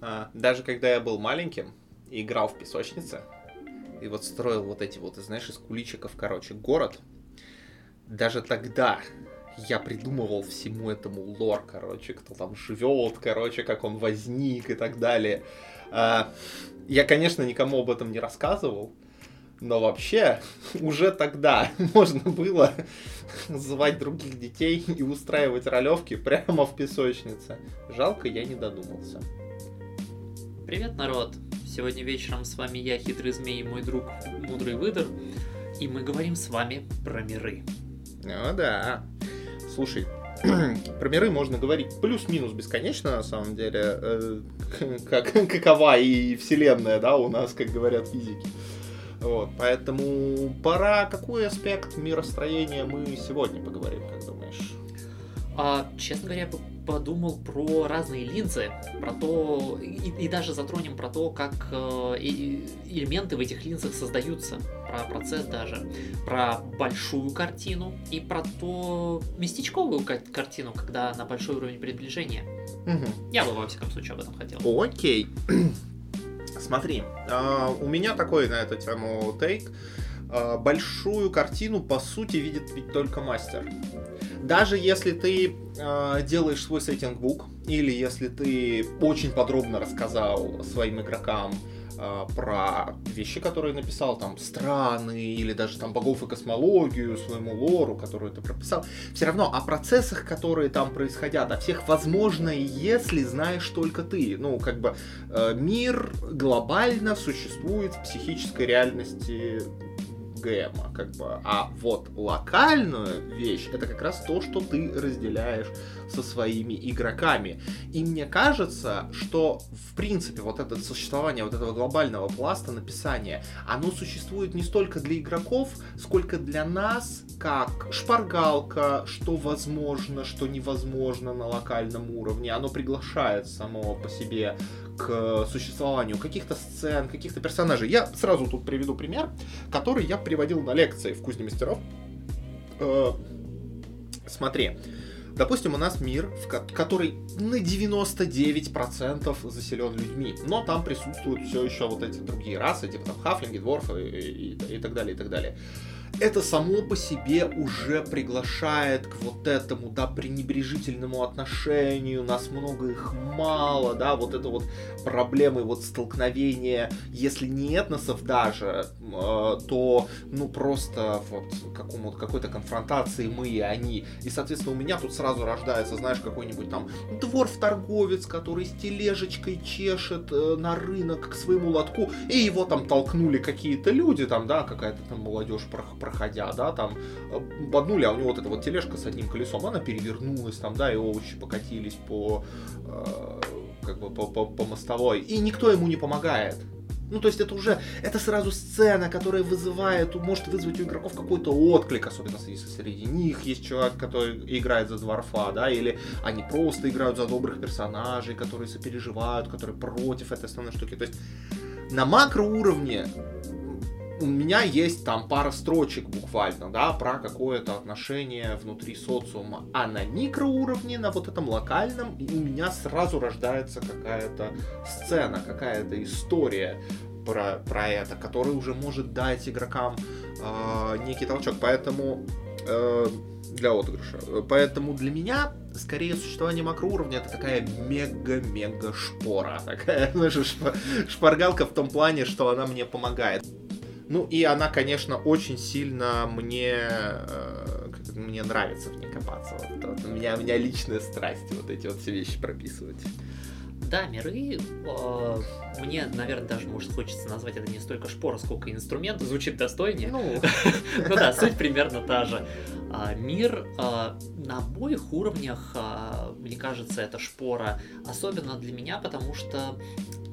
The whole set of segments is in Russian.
А, даже когда я был маленьким и играл в песочнице, и вот строил вот эти вот, знаешь, из куличиков, короче, город, даже тогда я придумывал всему этому лор, короче, кто там живет, короче, как он возник и так далее. А, я, конечно, никому об этом не рассказывал, но вообще уже тогда можно было звать других детей и устраивать ролевки прямо в песочнице. Жалко, я не додумался. Привет, народ! Сегодня вечером с вами я, Хитрый Змей, и мой друг Мудрый Выдор, и мы говорим с вами про миры. Ну да. Слушай, про миры можно говорить плюс-минус бесконечно, на самом деле, э, как, какова и вселенная, да, у нас, как говорят физики. Вот, поэтому пора какой аспект миростроения мы сегодня поговорим, как думаешь? А, честно говоря, подумал про разные линзы, про то, и, и даже затронем про то, как э, элементы в этих линзах создаются, про процесс даже, про большую картину и про то местечковую картину, когда на большой уровень приближения. Угу. Я бы, во всяком случае, об этом хотел. Окей. Смотри, э, у меня такой на эту тему тейк. Э, большую картину, по сути, видит ведь только мастер даже если ты э, делаешь свой сеттинг-бук, или если ты очень подробно рассказал своим игрокам э, про вещи, которые написал, там, страны, или даже там богов и космологию, своему лору, которую ты прописал, все равно о процессах, которые там происходят, о всех возможно, если знаешь только ты. Ну, как бы э, мир глобально существует в психической реальности ГМа, как бы. А вот локальную вещь, это как раз то, что ты разделяешь со своими игроками. И мне кажется, что в принципе вот это существование вот этого глобального пласта написания, оно существует не столько для игроков, сколько для нас, как шпаргалка, что возможно, что невозможно на локальном уровне. Оно приглашает самого по себе к существованию каких-то сцен, каких-то персонажей. Я сразу тут приведу пример, который я приводил на лекции в Кузне мастеров. Э, смотри, Допустим, у нас мир, в который на 99% заселен людьми, но там присутствуют все еще вот эти другие расы, типа там хафлинги, дворфы и, и, и так далее, и так далее это само по себе уже приглашает к вот этому, да, пренебрежительному отношению, нас много, их мало, да, вот это вот проблемы, вот столкновения, если не этносов даже, э, то, ну, просто вот какому какой-то конфронтации мы и они. И, соответственно, у меня тут сразу рождается, знаешь, какой-нибудь там двор-торговец, который с тележечкой чешет э, на рынок к своему лотку, и его там толкнули какие-то люди, там, да, какая-то там молодежь проходя, да, там, боднули, а у него вот эта вот тележка с одним колесом, она перевернулась, там, да, и овощи покатились по, э, как бы, по, по, по мостовой, и никто ему не помогает. Ну, то есть это уже, это сразу сцена, которая вызывает, может вызвать у игроков какой-то отклик, особенно если среди них есть человек, который играет за дворфа, да, или они просто играют за добрых персонажей, которые сопереживают, которые против этой основной штуки. То есть на макроуровне у меня есть там пара строчек буквально, да, про какое-то отношение внутри социума. А на микроуровне, на вот этом локальном, у меня сразу рождается какая-то сцена, какая-то история про, про это, которая уже может дать игрокам э, некий толчок. Поэтому э, для отыгрыша. Поэтому для меня скорее существование макроуровня это такая мега-мега шпора. Такая, знаешь, шпаргалка в том плане, что она мне помогает. Ну и она, конечно, очень сильно мне, э, мне нравится в ней копаться. Вот, вот, у, меня, у меня личная страсть вот эти вот все вещи прописывать. Да, миры, э, мне, наверное, даже, может, хочется назвать это не столько шпора, сколько инструмент, звучит достойнее. Ну, ну да, суть примерно та же. А, мир а, на обоих уровнях, а, мне кажется, это шпора, особенно для меня, потому что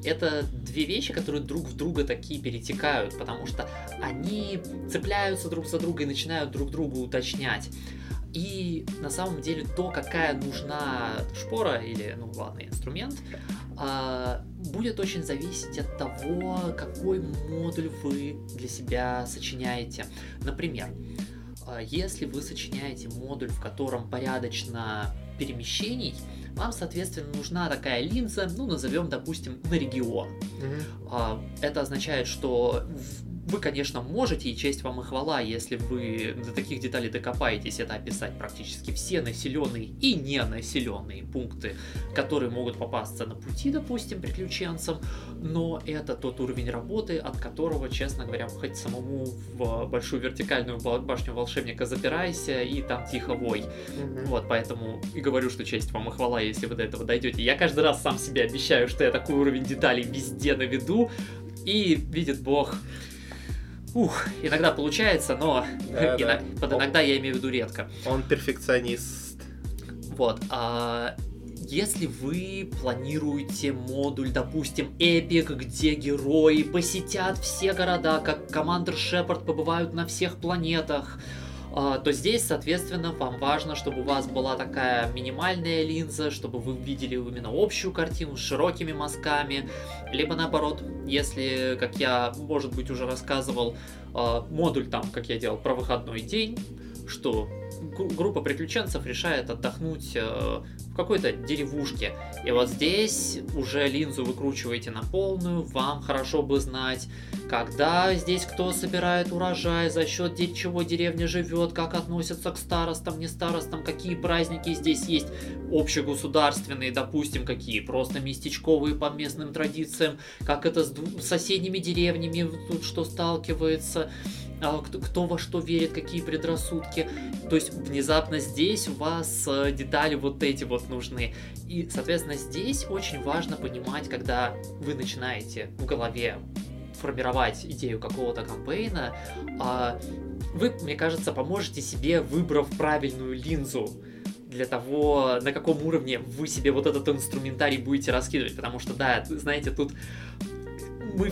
это две вещи, которые друг в друга такие перетекают, потому что они цепляются друг за друга и начинают друг друга уточнять. И на самом деле то, какая нужна шпора или, ну ладно, инструмент, а, будет очень зависеть от того, какой модуль вы для себя сочиняете. Например, а, если вы сочиняете модуль, в котором порядочно перемещений, вам, соответственно, нужна такая линза, ну, назовем, допустим, на регион. Mm-hmm. Это означает, что вы, конечно, можете, и честь вам и хвала, если вы до таких деталей докопаетесь, это описать практически все населенные и не населенные пункты, которые могут попасться на пути, допустим, приключенцам, но это тот уровень работы, от которого, честно говоря, хоть самому в большую вертикальную башню волшебника запирайся и там тихо вой. Mm-hmm. Вот, поэтому и говорю, что честь вам и хвала, если вы до этого дойдете. Я каждый раз сам себе обещаю, что я такой уровень деталей везде наведу, и видит бог, Ух, иногда получается, но да, да. под иногда я имею в виду редко. Он перфекционист. Вот. А если вы планируете модуль, допустим, эпик, где герои посетят все города, как Командер Шепард побывают на всех планетах, то здесь, соответственно, вам важно, чтобы у вас была такая минимальная линза, чтобы вы видели именно общую картину с широкими мазками, либо наоборот, если, как я, может быть, уже рассказывал, а, модуль там, как я делал, про выходной день, что группа приключенцев решает отдохнуть э, в какой-то деревушке. И вот здесь уже линзу выкручиваете на полную, вам хорошо бы знать, когда здесь кто собирает урожай, за счет чего деревня живет, как относятся к старостам, не старостам, какие праздники здесь есть, общегосударственные, допустим, какие просто местечковые по местным традициям, как это с соседними деревнями тут что сталкивается, кто, кто во что верит, какие предрассудки. То есть внезапно здесь у вас э, детали вот эти вот нужны. И, соответственно, здесь очень важно понимать, когда вы начинаете в голове формировать идею какого-то кампейна, а вы, мне кажется, поможете себе, выбрав правильную линзу для того, на каком уровне вы себе вот этот инструментарий будете раскидывать. Потому что, да, знаете, тут мы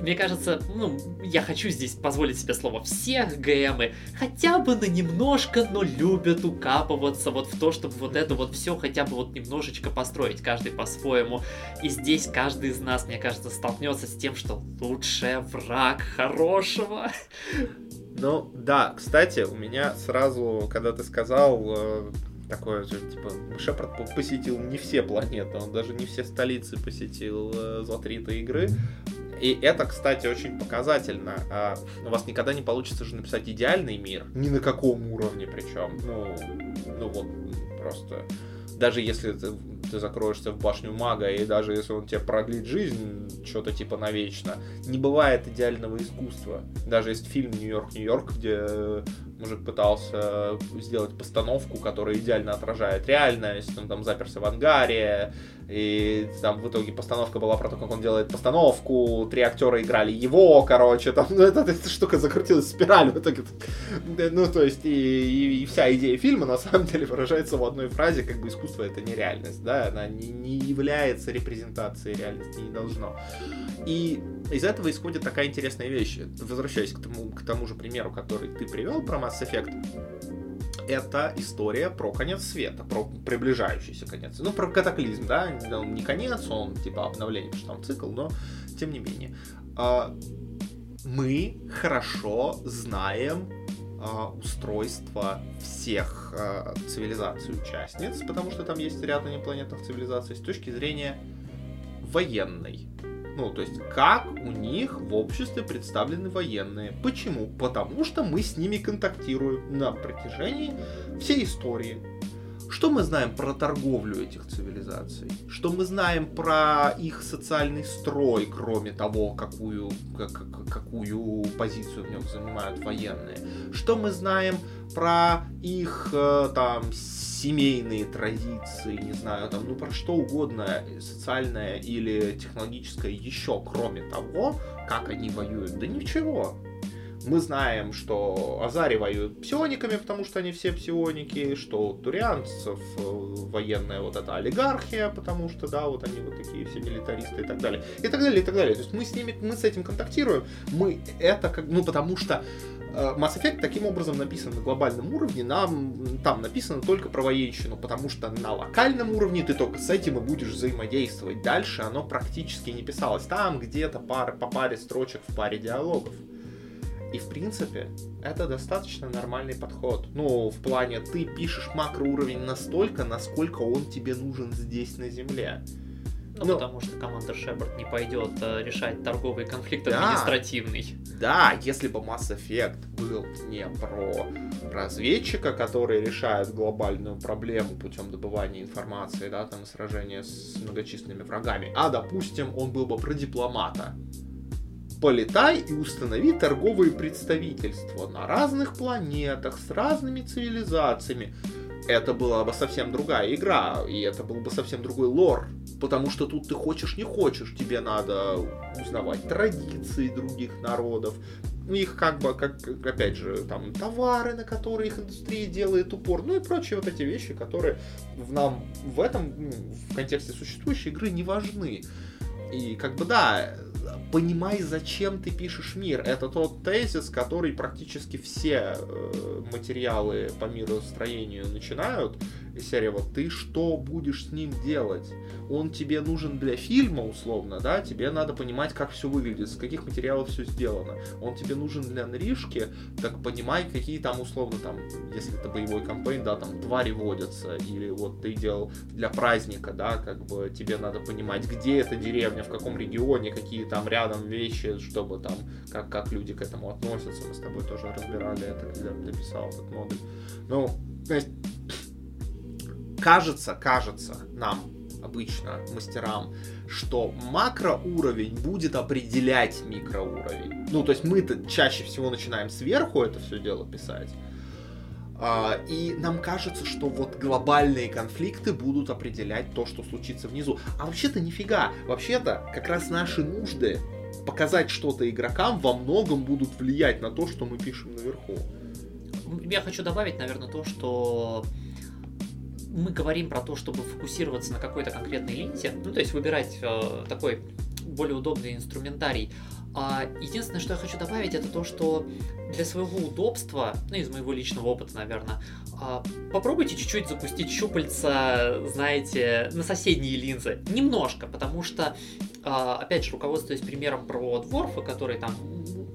мне кажется, ну, я хочу здесь позволить себе слово всех ГМы, хотя бы на немножко, но любят укапываться вот в то, чтобы вот это вот все хотя бы вот немножечко построить, каждый по-своему. И здесь каждый из нас, мне кажется, столкнется с тем, что лучший враг хорошего. Ну, да, кстати, у меня сразу, когда ты сказал, э, такое же, типа, Шепард посетил не все планеты, он даже не все столицы посетил э, за три-то игры. И это, кстати, очень показательно. А, у вас никогда не получится же написать идеальный мир, ни на каком уровне причем. Ну, ну вот, просто даже если ты, ты закроешься в башню мага, и даже если он тебе продлит жизнь, что-то типа навечно, не бывает идеального искусства. Даже есть фильм «Нью-Йорк, Нью-Йорк», где мужик пытался сделать постановку, которая идеально отражает реальность, он там заперся в ангаре, и там в итоге постановка была про то, как он делает постановку, три актера играли его, короче, там, ну, эта, эта штука закрутилась спираль в итоге. Ну, то есть, и, и, и вся идея фильма, на самом деле, выражается в одной фразе, как бы искусство это не реальность, да, она не, не является репрезентацией реальности, не должно. И из этого исходит такая интересная вещь, возвращаясь к тому, к тому же примеру, который ты привел про Mass Effect, это история про конец света, про приближающийся конец. Ну, про катаклизм, да, он не конец, он типа обновление, что там цикл, но тем не менее. А, мы хорошо знаем а, устройство всех а, цивилизаций-участниц, потому что там есть ряд инопланетных цивилизаций, с точки зрения военной. Ну, то есть, как у них в обществе представлены военные. Почему? Потому что мы с ними контактируем на протяжении всей истории. Что мы знаем про торговлю этих цивилизаций? Что мы знаем про их социальный строй, кроме того, какую, как, какую позицию в нем занимают военные? Что мы знаем про их э, там семейные традиции, не знаю, там, ну про что угодно, социальное или технологическое еще, кроме того, как они воюют? Да ничего. Мы знаем, что Азари воюют псиониками, потому что они все псионики, что у турианцев э, военная вот эта олигархия, потому что, да, вот они вот такие все милитаристы и так далее. И так далее, и так далее. То есть мы с ними, мы с этим контактируем, мы это как, ну потому что э, Mass Effect таким образом написан на глобальном уровне, нам там написано только про военщину, потому что на локальном уровне ты только с этим и будешь взаимодействовать. Дальше оно практически не писалось. Там где-то пар, по паре строчек в паре диалогов. И, в принципе, это достаточно нормальный подход. Ну, в плане, ты пишешь макроуровень настолько, насколько он тебе нужен здесь на Земле. Ну, ну, потому что команда Шепард не пойдет э, решать торговый конфликт да, административный. Да, если бы Mass Effect был не про разведчика, который решает глобальную проблему путем добывания информации, да, там, сражения с многочисленными врагами, а, допустим, он был бы про дипломата, полетай и установи торговые представительства на разных планетах с разными цивилизациями это была бы совсем другая игра, и это был бы совсем другой лор, потому что тут ты хочешь не хочешь, тебе надо узнавать традиции других народов, их как бы, как, опять же, там, товары, на которые их индустрия делает упор, ну и прочие вот эти вещи, которые в нам в этом, ну, в контексте существующей игры не важны. И как бы да, понимай, зачем ты пишешь мир. Это тот тезис, который практически все э, материалы по миростроению начинают. Серия вот ты что будешь с ним делать? Он тебе нужен для фильма условно, да? Тебе надо понимать, как все выглядит, с каких материалов все сделано. Он тебе нужен для нарижки, так понимай, какие там условно там, если это боевой кампейн, да, там твари водятся, или вот ты делал для праздника, да, как бы тебе надо понимать, где эта деревня, в каком регионе, какие там рядом вещи, чтобы там, как, как люди к этому относятся. Мы с тобой тоже разбирали это, когда написал этот модуль. Ну, то есть, кажется, кажется нам, обычно мастерам, что макроуровень будет определять микроуровень. Ну, то есть мы-то чаще всего начинаем сверху это все дело писать. А, и нам кажется, что вот глобальные конфликты будут определять то, что случится внизу. А вообще-то нифига. Вообще-то как раз наши нужды показать что-то игрокам во многом будут влиять на то, что мы пишем наверху. Я хочу добавить, наверное, то, что мы говорим про то, чтобы фокусироваться на какой-то конкретной ленте, ну, то есть выбирать э, такой более удобный инструментарий. А единственное, что я хочу добавить, это то, что для своего удобства, ну, из моего личного опыта, наверное, а, попробуйте чуть-чуть запустить щупальца, знаете, на соседние линзы. Немножко, потому что, а, опять же, руководствуясь примером про Дворфа, который там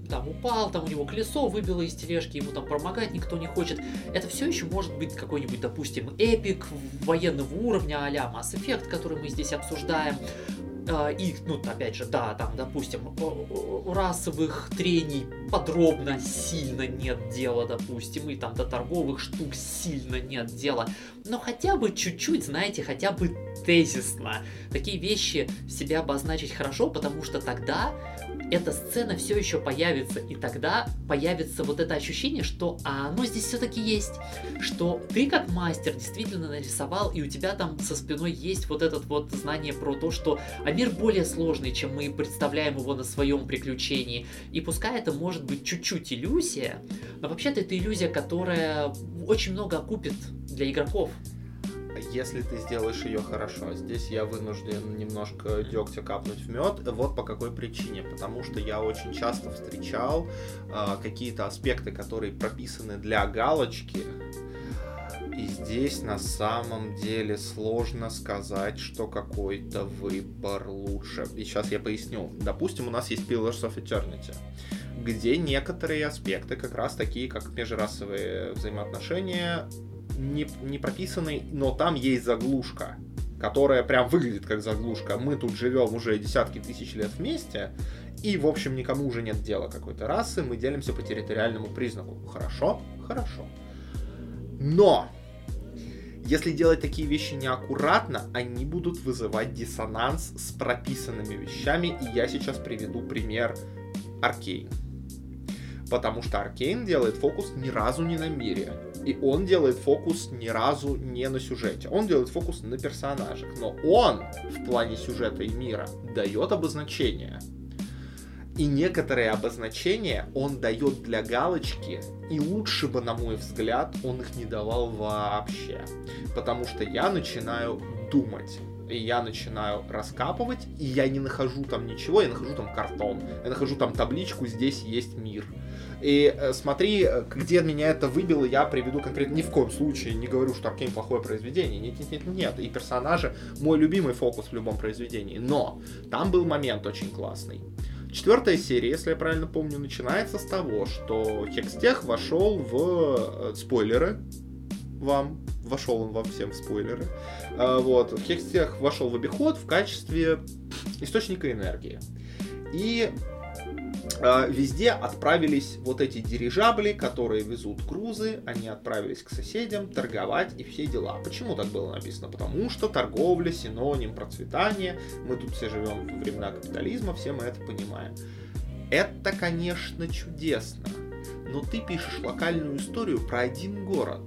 там упал, там у него колесо выбило из тележки, ему там помогать никто не хочет. Это все еще может быть какой-нибудь, допустим, эпик военного уровня а-ля Mass Effect, который мы здесь обсуждаем. А, и, ну, опять же, да, там, допустим, расовых трений подробно сильно нет дела, допустим, и там до торговых штук сильно нет дела. Но хотя бы чуть-чуть, знаете, хотя бы тезисно. Такие вещи себя обозначить хорошо, потому что тогда эта сцена все еще появится, и тогда появится вот это ощущение, что а оно здесь все-таки есть, что ты как мастер действительно нарисовал, и у тебя там со спиной есть вот этот вот знание про то, что а мир более сложный, чем мы представляем его на своем приключении, и пускай это может быть чуть-чуть иллюзия, но вообще-то это иллюзия, которая очень много окупит для игроков если ты сделаешь ее хорошо. Здесь я вынужден немножко дегтя капнуть в мед. Вот по какой причине. Потому что я очень часто встречал э, какие-то аспекты, которые прописаны для галочки. И здесь на самом деле сложно сказать, что какой-то выбор лучше. И сейчас я поясню. Допустим, у нас есть Pillars of Eternity где некоторые аспекты, как раз такие, как межрасовые взаимоотношения, не, не прописанный, но там есть заглушка, которая прям выглядит как заглушка. Мы тут живем уже десятки тысяч лет вместе, и, в общем, никому уже нет дела какой-то расы, мы делимся по территориальному признаку. Хорошо? Хорошо. Но если делать такие вещи неаккуратно, они будут вызывать диссонанс с прописанными вещами, и я сейчас приведу пример Аркейн. Потому что Аркейн делает фокус ни разу не на мире. И он делает фокус ни разу не на сюжете. Он делает фокус на персонажах. Но он в плане сюжета и мира дает обозначение. И некоторые обозначения он дает для галочки, и лучше бы, на мой взгляд, он их не давал вообще. Потому что я начинаю думать и я начинаю раскапывать, и я не нахожу там ничего, я нахожу там картон, я нахожу там табличку, здесь есть мир. И э, смотри, э, где меня это выбило, я приведу конкретно. Ни в коем случае не говорю, что Аркейн плохое произведение. Нет, нет, нет, нет. И персонажи мой любимый фокус в любом произведении. Но там был момент очень классный. Четвертая серия, если я правильно помню, начинается с того, что Хекстех вошел в э, спойлеры вам, вошел он вам всем в спойлеры. Вот, Хекстех вошел в обиход в качестве источника энергии. И везде отправились вот эти дирижабли, которые везут грузы, они отправились к соседям торговать и все дела. Почему так было написано? Потому что торговля синоним процветания, мы тут все живем во времена капитализма, все мы это понимаем. Это, конечно, чудесно, но ты пишешь локальную историю про один город.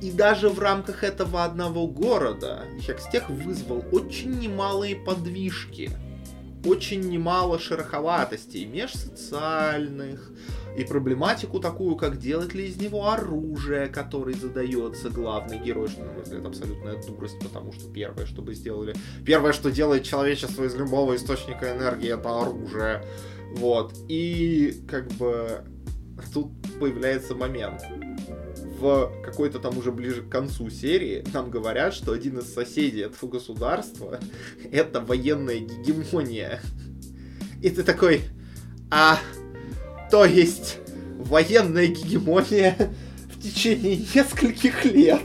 И даже в рамках этого одного города Хекстех вызвал очень немалые подвижки – очень немало шероховатостей межсоциальных, и проблематику такую, как делать ли из него оружие, которое задается главный герой, что, на мой взгляд, абсолютная дурость, потому что первое, что бы сделали... Первое, что делает человечество из любого источника энергии, это оружие. Вот. И, как бы, тут появляется момент в какой-то там уже ближе к концу серии нам говорят, что один из соседей этого государства это военная гегемония. И ты такой, а, то есть военная гегемония в течение нескольких лет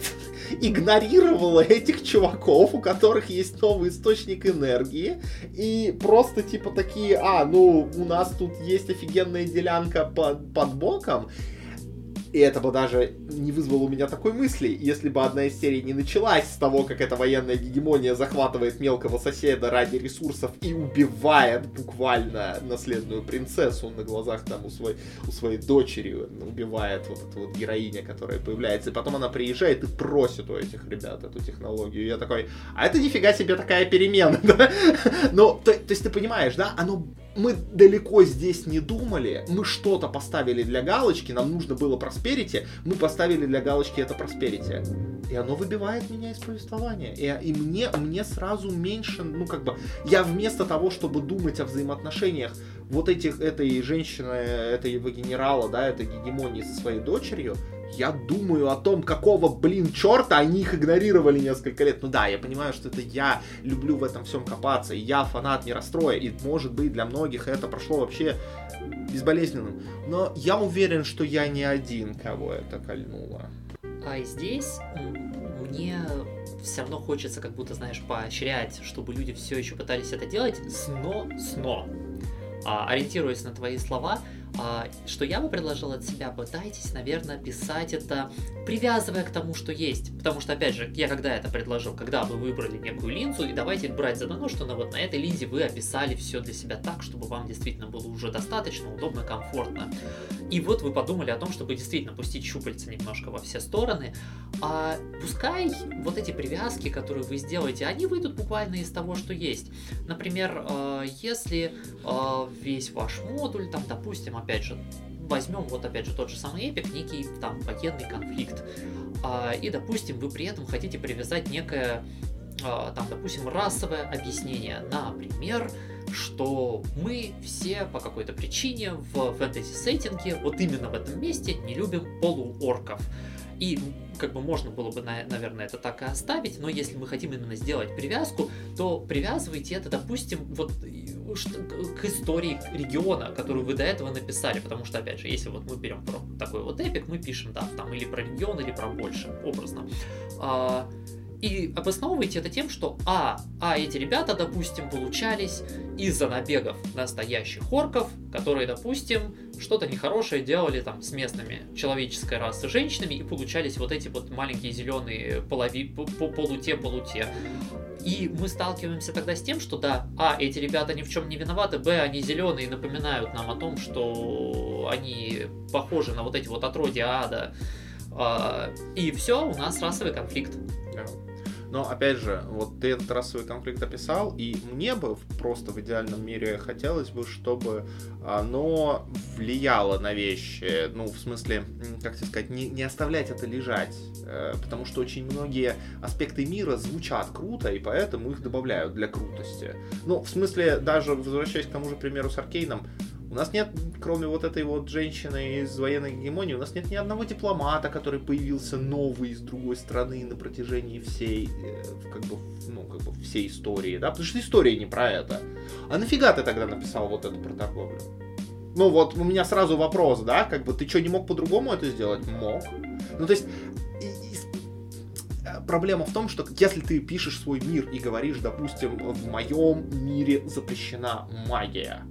игнорировала этих чуваков, у которых есть новый источник энергии, и просто типа такие, а, ну, у нас тут есть офигенная делянка под, под боком, и это бы даже не вызвало у меня такой мысли, если бы одна из серий не началась с того, как эта военная гегемония захватывает мелкого соседа ради ресурсов и убивает буквально наследную принцессу на глазах там у своей, у своей дочери, убивает вот эта вот героиня, которая появляется, и потом она приезжает и просит у этих ребят эту технологию. И я такой, а это нифига себе такая перемена, да? Ну, то, то есть ты понимаешь, да, оно мы далеко здесь не думали, мы что-то поставили для галочки, нам нужно было просперити, мы поставили для галочки это просперити. И оно выбивает меня из повествования. И, и мне, мне сразу меньше, ну как бы, я вместо того, чтобы думать о взаимоотношениях вот этих, этой женщины, этого генерала, да, этой гегемонии со своей дочерью, я думаю о том, какого, блин, черта они их игнорировали несколько лет. Ну да, я понимаю, что это я люблю в этом всем копаться, и я фанат миростроя, и может быть для многих это прошло вообще безболезненным. Но я уверен, что я не один, кого это кольнуло. А здесь мне все равно хочется, как будто, знаешь, поощрять, чтобы люди все еще пытались это делать, сно, сно. А, ориентируясь на твои слова, что я бы предложил от себя, пытайтесь, наверное, писать это, привязывая к тому, что есть. Потому что, опять же, я когда это предложил, когда вы выбрали некую линзу, и давайте брать за дано, что на, вот на этой линзе вы описали все для себя так, чтобы вам действительно было уже достаточно удобно, комфортно. И вот вы подумали о том, чтобы действительно пустить щупальца немножко во все стороны, а пускай вот эти привязки, которые вы сделаете, они выйдут буквально из того, что есть. Например, а, если а, весь ваш модуль, там, допустим, опять же, возьмем вот опять же тот же самый эпик, некий там военный конфликт, а, и, допустим, вы при этом хотите привязать некое, там, допустим, расовое объяснение, например, что мы все по какой-то причине в фэнтези-сеттинге, вот именно в этом месте, не любим полуорков. И как бы можно было бы, наверное, это так и оставить, но если мы хотим именно сделать привязку, то привязывайте это, допустим, вот к истории региона, которую вы до этого написали, потому что, опять же, если вот мы берем про такой вот эпик, мы пишем, да, там или про регион, или про больше, образно. И обосновываете это тем, что а, а эти ребята, допустим, получались из-за набегов настоящих орков, которые, допустим, что-то нехорошее делали там с местными человеческой расы женщинами, и получались вот эти вот маленькие зеленые полови, полуте-полуте. И мы сталкиваемся тогда с тем, что да, а, эти ребята ни в чем не виноваты, б, они зеленые и напоминают нам о том, что они похожи на вот эти вот отродья ада. А, и все, у нас расовый конфликт. Но опять же, вот ты этот расовый конфликт описал, и мне бы просто в идеальном мире хотелось бы, чтобы оно влияло на вещи. Ну, в смысле, как тебе сказать, не, не оставлять это лежать. Э, потому что очень многие аспекты мира звучат круто, и поэтому их добавляют для крутости. Ну, в смысле, даже возвращаясь к тому же примеру с Аркейном, у нас нет, кроме вот этой вот женщины из военной гегемонии, у нас нет ни одного дипломата, который появился новый из другой страны на протяжении всей, э, как бы, ну, как бы всей истории, да, потому что история не про это. А нафига ты тогда написал вот это про торговлю? Ну вот у меня сразу вопрос, да, как бы ты что, не мог по-другому это сделать? Мог. Ну то есть проблема в том, что если ты пишешь свой мир и говоришь, допустим, в моем мире запрещена магия,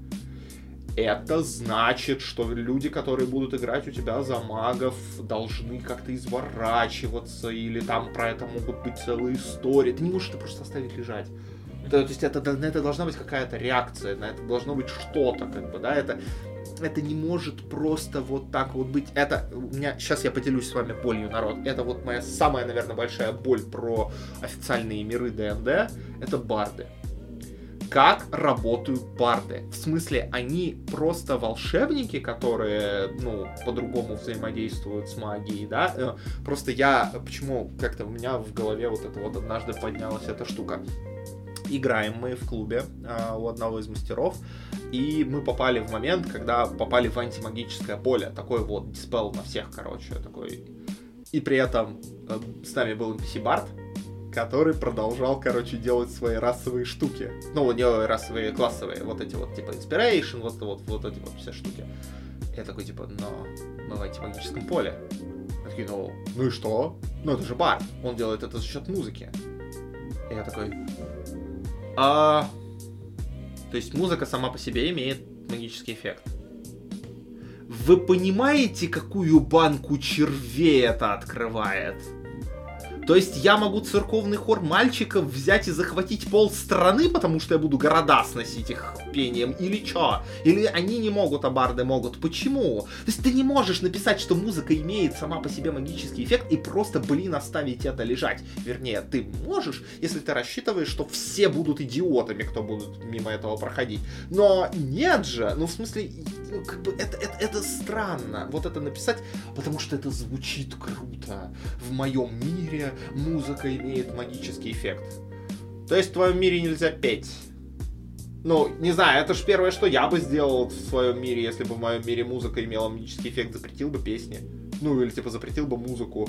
это значит, что люди, которые будут играть у тебя за магов, должны как-то изворачиваться, или там про это могут быть целые истории. Ты не можешь это просто оставить лежать. То, то есть это, на это должна быть какая-то реакция, на это должно быть что-то, как бы, да, это это не может просто вот так вот быть. Это у меня сейчас я поделюсь с вами болью, народ. Это вот моя самая, наверное, большая боль про официальные миры ДНД. Это барды. Как работают барды? В смысле, они просто волшебники, которые, ну, по-другому взаимодействуют с магией, да? Э, просто я, почему как-то у меня в голове вот это вот однажды поднялась эта штука играем мы в клубе э, у одного из мастеров, и мы попали в момент, когда попали в антимагическое поле, такой вот диспел на всех, короче, такой. И при этом э, с нами был NPC Барт, который продолжал, короче, делать свои расовые штуки. Ну, не расовые, классовые, вот эти вот, типа, Inspiration, вот, вот, вот эти вот все штуки. Я такой, типа, но мы в антимагическом поле. Я такие, ну, ну и что? Ну, это же бар. Он делает это за счет музыки. И я такой, а... То есть музыка сама по себе имеет магический эффект. Вы понимаете, какую банку червей это открывает? То есть я могу церковный хор мальчиков взять и захватить пол страны, потому что я буду города сносить их пением, или чё? Или они не могут, а барды могут. Почему? То есть ты не можешь написать, что музыка имеет сама по себе магический эффект и просто, блин, оставить это лежать. Вернее, ты можешь, если ты рассчитываешь, что все будут идиотами, кто будут мимо этого проходить. Но нет же, ну в смысле, ну, как бы это, это, это странно, вот это написать, потому что это звучит круто. В моем мире музыка имеет магический эффект. То есть в твоем мире нельзя петь. Ну, не знаю, это же первое, что я бы сделал в своем мире, если бы в моем мире музыка имела магический эффект, запретил бы песни. Ну, или типа запретил бы музыку.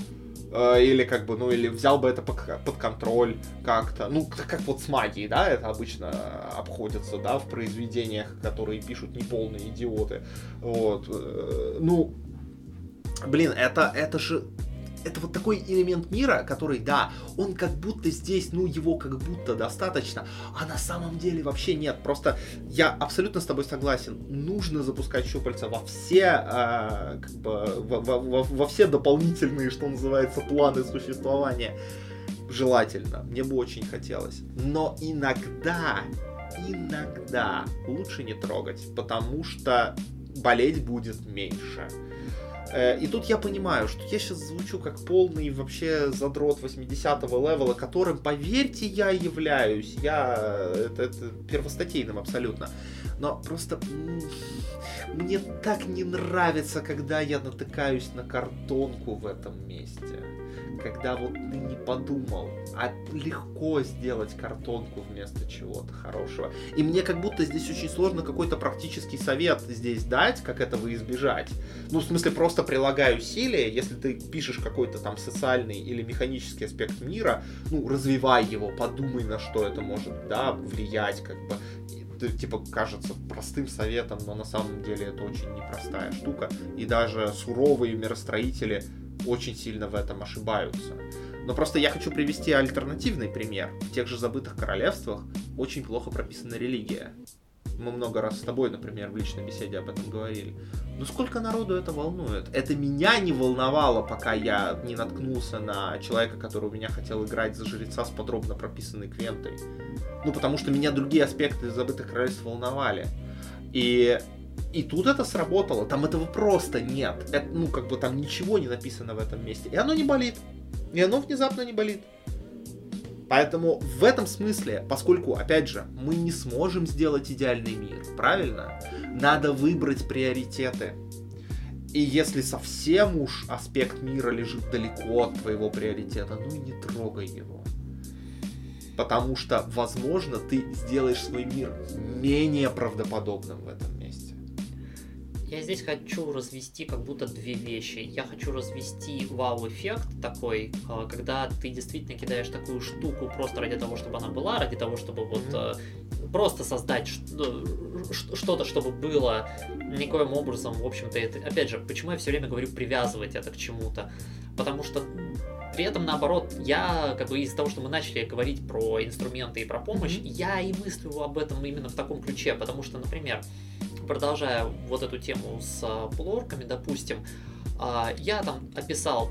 Э, или как бы, ну, или взял бы это под, под контроль как-то. Ну, как вот с магией, да, это обычно обходится, да, в произведениях, которые пишут неполные идиоты. Вот. Э, ну, блин, это, это же это вот такой элемент мира, который, да, он как будто здесь, ну, его как будто достаточно, а на самом деле вообще нет. Просто я абсолютно с тобой согласен. Нужно запускать щупальца во все, э, как бы, во, во, во, во все дополнительные, что называется, планы существования. Желательно. Мне бы очень хотелось. Но иногда, иногда лучше не трогать, потому что болеть будет меньше. Э, и тут я понимаю, что я сейчас звучу как полный вообще задрот 80-го левела, которым, поверьте, я являюсь. Я это, это первостатейным абсолютно. Но просто мне так не нравится, когда я натыкаюсь на картонку в этом месте когда вот ты не подумал, а легко сделать картонку вместо чего-то хорошего. И мне как будто здесь очень сложно какой-то практический совет здесь дать, как этого избежать. Ну, в смысле, просто прилагай усилия, если ты пишешь какой-то там социальный или механический аспект мира, ну, развивай его, подумай, на что это может, да, влиять, как бы типа кажется простым советом, но на самом деле это очень непростая штука. И даже суровые миростроители очень сильно в этом ошибаются. Но просто я хочу привести альтернативный пример. В тех же забытых королевствах очень плохо прописана религия. Мы много раз с тобой, например, в личной беседе об этом говорили. Но сколько народу это волнует? Это меня не волновало, пока я не наткнулся на человека, который у меня хотел играть за жреца с подробно прописанной квентой. Ну, потому что меня другие аспекты забытых королевств волновали. И и тут это сработало, там этого просто нет. Это, ну, как бы там ничего не написано в этом месте. И оно не болит. И оно внезапно не болит. Поэтому в этом смысле, поскольку, опять же, мы не сможем сделать идеальный мир, правильно? Надо выбрать приоритеты. И если совсем уж аспект мира лежит далеко от твоего приоритета, ну и не трогай его. Потому что, возможно, ты сделаешь свой мир менее правдоподобным в этом. Я здесь хочу развести как будто две вещи. Я хочу развести вау-эффект такой, а, когда ты действительно кидаешь такую штуку просто ради того, чтобы она была, ради того, чтобы вот mm-hmm. просто создать что-то, чтобы было никоим образом, в общем-то, это, опять же, почему я все время говорю привязывать это к чему-то, потому что при этом, наоборот, я, как бы из-за того, что мы начали говорить про инструменты и про помощь, mm-hmm. я и мыслю об этом именно в таком ключе, потому что, например, продолжая вот эту тему с а, полуорками, допустим, а, я там описал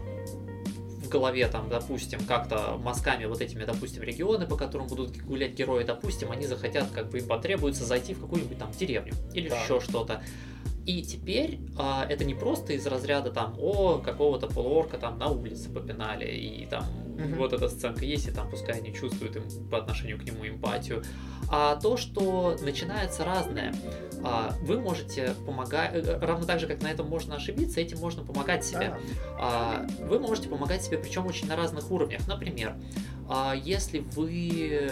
в голове, там, допустим, как-то мазками вот этими, допустим, регионы, по которым будут гулять герои, допустим, они захотят, как бы им потребуется зайти в какую-нибудь там деревню или да. еще что-то. И теперь а, это не просто из разряда там, о, какого-то полуорка там на улице попинали, и там mm-hmm. вот эта сценка есть, и там пускай они чувствуют им, по отношению к нему эмпатию, а то, что начинается разное. А, вы можете помогать, э, равно так же, как на этом можно ошибиться, этим можно помогать себе. А, вы можете помогать себе, причем очень на разных уровнях. Например, а, если вы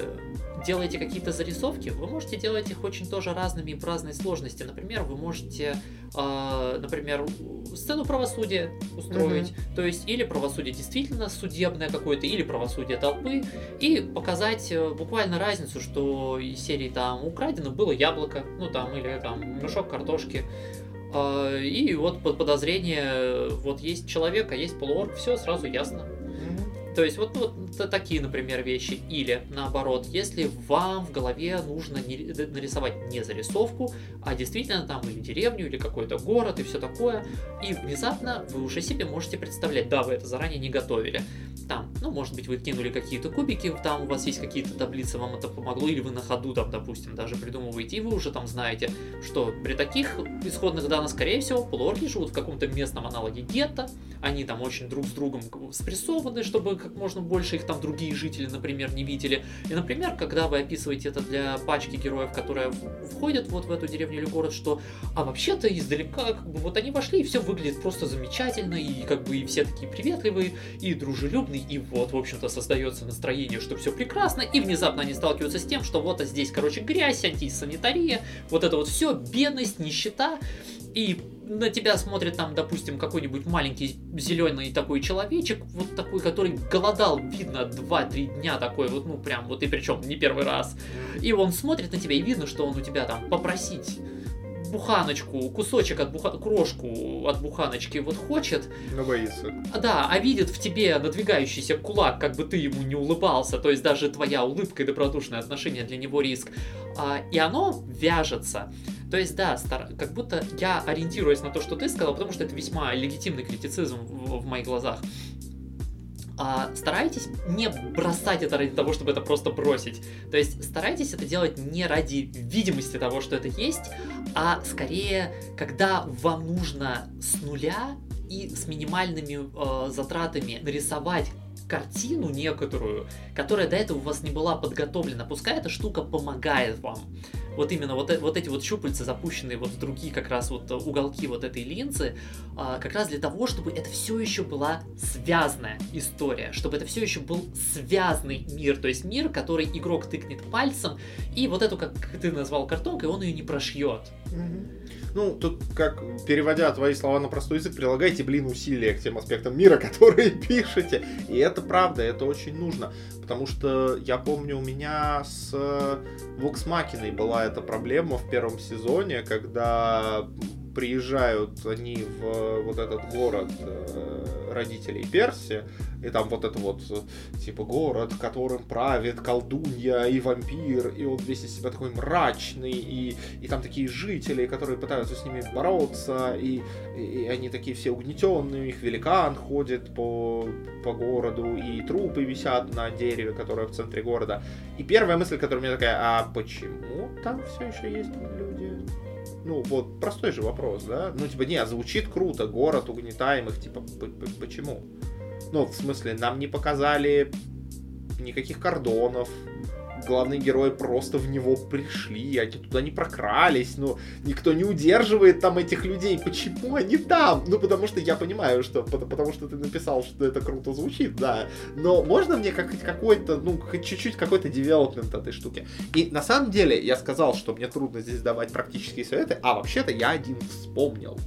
делаете какие-то зарисовки, вы можете делать их очень тоже разными в разной сложности. Например, вы можете, э, например, сцену правосудия устроить, mm-hmm. то есть или правосудие действительно судебное какое-то, или правосудие толпы, и показать э, буквально разницу, что из серии там украдено было яблоко, ну там, или там мешок картошки, э, и вот под подозрение, вот есть человек, а есть полуорг, все сразу ясно. То есть вот, вот такие, например, вещи. Или наоборот, если вам в голове нужно не, нарисовать не зарисовку, а действительно там или деревню, или какой-то город и все такое, и внезапно вы уже себе можете представлять, да, вы это заранее не готовили. Там, ну, может быть, вы кинули какие-то кубики, там у вас есть какие-то таблицы, вам это помогло, или вы на ходу там, допустим, даже придумываете, и вы уже там знаете, что при таких исходных данных, скорее всего, полуорги живут в каком-то местном аналоге гетто, они там очень друг с другом спрессованы, чтобы как можно больше их там другие жители, например, не видели. И, например, когда вы описываете это для пачки героев, которые входят вот в эту деревню или город, что, а вообще-то издалека, как бы, вот они вошли, и все выглядит просто замечательно, и как бы и все такие приветливые, и дружелюбные, и вот, в общем-то, создается настроение, что все прекрасно, и внезапно они сталкиваются с тем, что вот здесь, короче, грязь, антисанитария, вот это вот все, бедность, нищета, и на тебя смотрит там, допустим, какой-нибудь маленький зеленый такой человечек, вот такой, который голодал, видно, 2-3 дня такой, вот, ну, прям, вот и причем не первый раз. И он смотрит на тебя, и видно, что он у тебя там попросить буханочку, кусочек от буха... крошку от буханочки вот хочет. Но боится. Да, а видит в тебе надвигающийся кулак, как бы ты ему не улыбался, то есть даже твоя улыбка и добродушное отношение для него риск. А, и оно вяжется. То есть, да, стар... как будто я ориентируюсь на то, что ты сказал, потому что это весьма легитимный критицизм в, в моих глазах. А, старайтесь не бросать это ради того, чтобы это просто бросить. То есть старайтесь это делать не ради видимости того, что это есть, а скорее, когда вам нужно с нуля и с минимальными э, затратами нарисовать картину некоторую, которая до этого у вас не была подготовлена. Пускай эта штука помогает вам. Вот именно вот, э, вот эти вот щупальца, запущенные вот в другие как раз вот уголки вот этой линзы, а, как раз для того, чтобы это все еще была связанная история, чтобы это все еще был связанный мир, то есть мир, который игрок тыкнет пальцем, и вот эту, как ты назвал, картонкой, он ее не прошьет. Mm-hmm. Ну, тут, как, переводя твои слова на простой язык, прилагайте, блин, усилия к тем аспектам мира, которые пишете. И это правда, это очень нужно. Потому что я помню, у меня с Vox Machina была эта проблема в первом сезоне, когда приезжают они в вот этот город э, родителей Перси, и там вот это вот, типа, город, которым правит колдунья и вампир, и он весь из себя такой мрачный, и, и там такие жители, которые пытаются с ними бороться, и, и они такие все угнетенные, у них великан ходит по, по городу, и трупы висят на дереве, которое в центре города. И первая мысль, которая у меня такая, а почему там все еще есть люди? Ну, вот простой же вопрос, да? Ну, типа, не, звучит круто, город угнетаемых, типа, почему? Ну, в смысле, нам не показали никаких кордонов, главные герои просто в него пришли, они туда не прокрались, ну, никто не удерживает там этих людей. Почему они там? Ну, потому что я понимаю, что потому что ты написал, что это круто звучит, да. Но можно мне как какой-то, ну, чуть-чуть какой-то девелопмент этой штуки. И на самом деле я сказал, что мне трудно здесь давать практические советы, а вообще-то я один вспомнил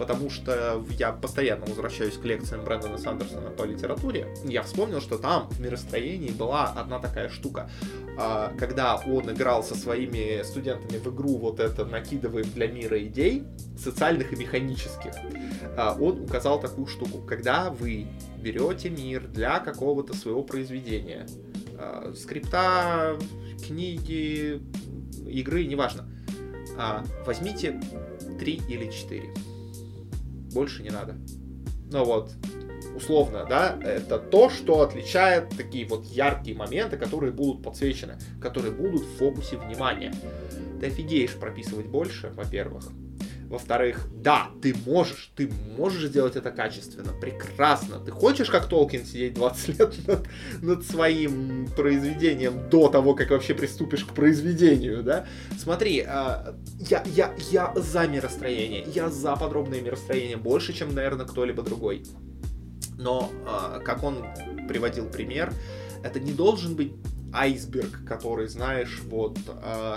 потому что я постоянно возвращаюсь к лекциям Брэндона Сандерсона по литературе. Я вспомнил, что там в миростроении была одна такая штука. А, когда он играл со своими студентами в игру вот это «Накидываем для мира идей», социальных и механических, а, он указал такую штуку. Когда вы берете мир для какого-то своего произведения, а, скрипта, книги, игры, неважно, возьмите три или четыре больше не надо. Ну вот, условно, да, это то, что отличает такие вот яркие моменты, которые будут подсвечены, которые будут в фокусе внимания. Ты офигеешь прописывать больше, во-первых. Во-вторых, да, ты можешь, ты можешь сделать это качественно, прекрасно. Ты хочешь, как Толкин, сидеть 20 лет над, над своим произведением до того, как вообще приступишь к произведению, да? Смотри, э, я, я, я за миростроение, я за подробное миростроение больше, чем, наверное, кто-либо другой. Но, э, как он приводил пример, это не должен быть айсберг, который, знаешь, вот... Э,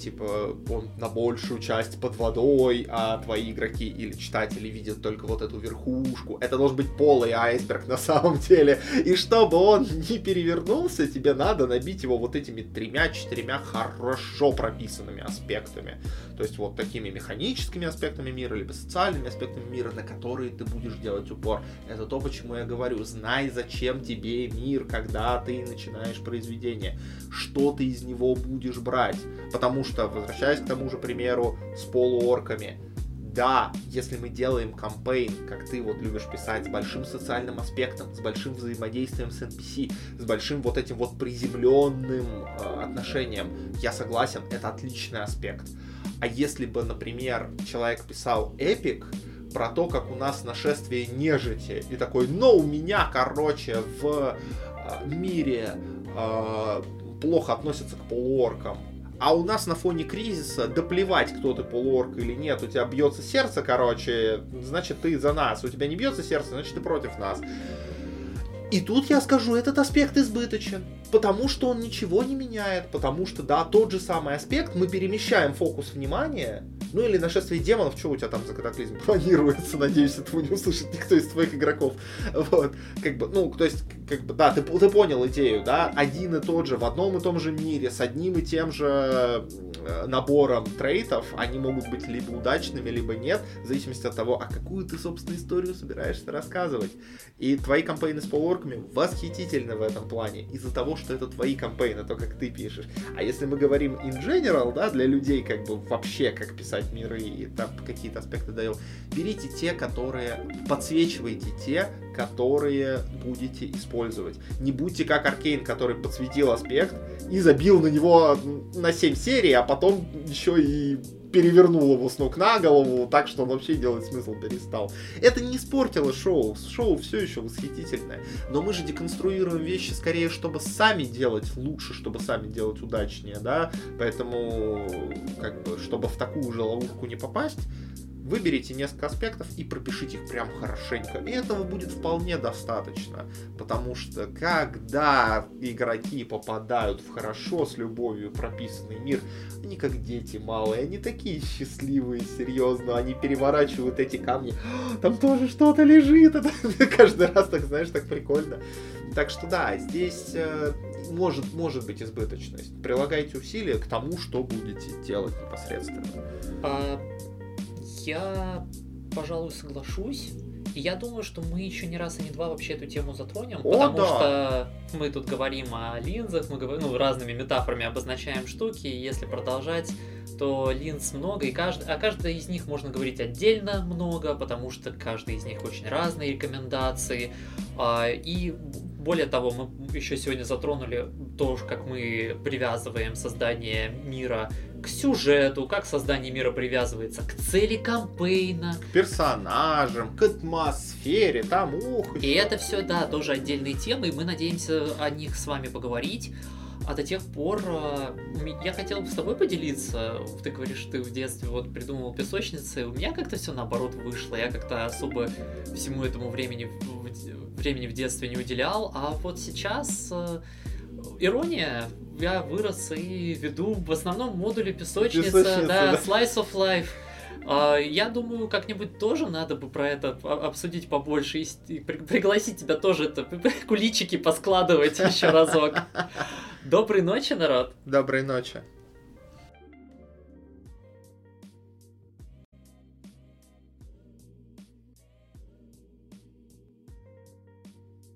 типа он на большую часть под водой, а твои игроки или читатели видят только вот эту верхушку. Это должен быть полый айсберг на самом деле. И чтобы он не перевернулся, тебе надо набить его вот этими тремя-четырьмя хорошо прописанными аспектами. То есть вот такими механическими аспектами мира, либо социальными аспектами мира, на которые ты будешь делать упор. Это то, почему я говорю, знай, зачем тебе мир, когда ты начинаешь произведение. Что ты из него будешь брать Потому что, возвращаясь к тому же примеру с полуорками, да, если мы делаем кампейн, как ты вот любишь писать, с большим социальным аспектом, с большим взаимодействием с NPC, с большим вот этим вот приземленным э, отношением, я согласен, это отличный аспект. А если бы, например, человек писал эпик, про то, как у нас нашествие нежити, и такой, но у меня, короче, в э, мире э, плохо относятся к полуоркам, а у нас на фоне кризиса, да плевать, кто ты полуорк или нет, у тебя бьется сердце, короче, значит ты за нас. У тебя не бьется сердце, значит ты против нас. И тут я скажу, этот аспект избыточен, потому что он ничего не меняет, потому что, да, тот же самый аспект, мы перемещаем фокус внимания, ну или нашествие демонов, что у тебя там за катаклизм планируется, надеюсь, этого не услышит никто из твоих игроков. Вот, как бы, ну, то есть, как бы, да, ты, ты понял идею, да, один и тот же, в одном и том же мире, с одним и тем же набором трейтов, они могут быть либо удачными, либо нет, в зависимости от того, а какую ты, собственно, историю собираешься рассказывать. И твои кампейны с полуорками восхитительны в этом плане, из-за того, что это твои кампейны, то, как ты пишешь. А если мы говорим in general, да, для людей, как бы вообще, как писать миры и там какие-то аспекты даем, берите те, которые, подсвечивайте те, которые будете использовать. Не будьте как Аркейн, который подсветил аспект и забил на него на 7 серий, а потом еще и перевернул его с ног на голову, так что он вообще делать смысл перестал. Это не испортило шоу. Шоу все еще восхитительное. Но мы же деконструируем вещи скорее, чтобы сами делать лучше, чтобы сами делать удачнее, да? Поэтому, как бы, чтобы в такую же ловушку не попасть, Выберите несколько аспектов и пропишите их прям хорошенько. И этого будет вполне достаточно. Потому что когда игроки попадают в хорошо с любовью прописанный мир, они как дети малые, они такие счастливые, серьезно, они переворачивают эти камни. Там тоже что-то лежит. Это каждый раз так, знаешь, так прикольно. Так что да, здесь э, может, может быть избыточность. Прилагайте усилия к тому, что будете делать непосредственно. А я, пожалуй, соглашусь. И я думаю, что мы еще не раз и не два вообще эту тему затронем, О, потому да. что мы тут говорим о линзах, мы говорим, ну, разными метафорами обозначаем штуки, и если продолжать, то линз много, и кажд... о каждой из них можно говорить отдельно много, потому что каждый из них очень разные рекомендации. А, и более того, мы еще сегодня затронули то, как мы привязываем создание мира к сюжету, как создание мира привязывается к цели кампейна, к персонажам, к атмосфере, там ух. И, и это все, да, тоже отдельные темы, и мы надеемся о них с вами поговорить. А до тех пор а, я хотел с тобой поделиться. Ты говоришь, ты в детстве вот придумывал песочницы. У меня как-то все наоборот вышло. Я как-то особо всему этому времени, времени в детстве не уделял. А вот сейчас а, ирония, я вырос и веду в основном модуле песочница, песочница да, да, Slice of Life. А, я думаю, как-нибудь тоже надо бы про это обсудить побольше и пригласить тебя тоже это куличики поскладывать еще разок. Доброй ночи, народ. Доброй ночи.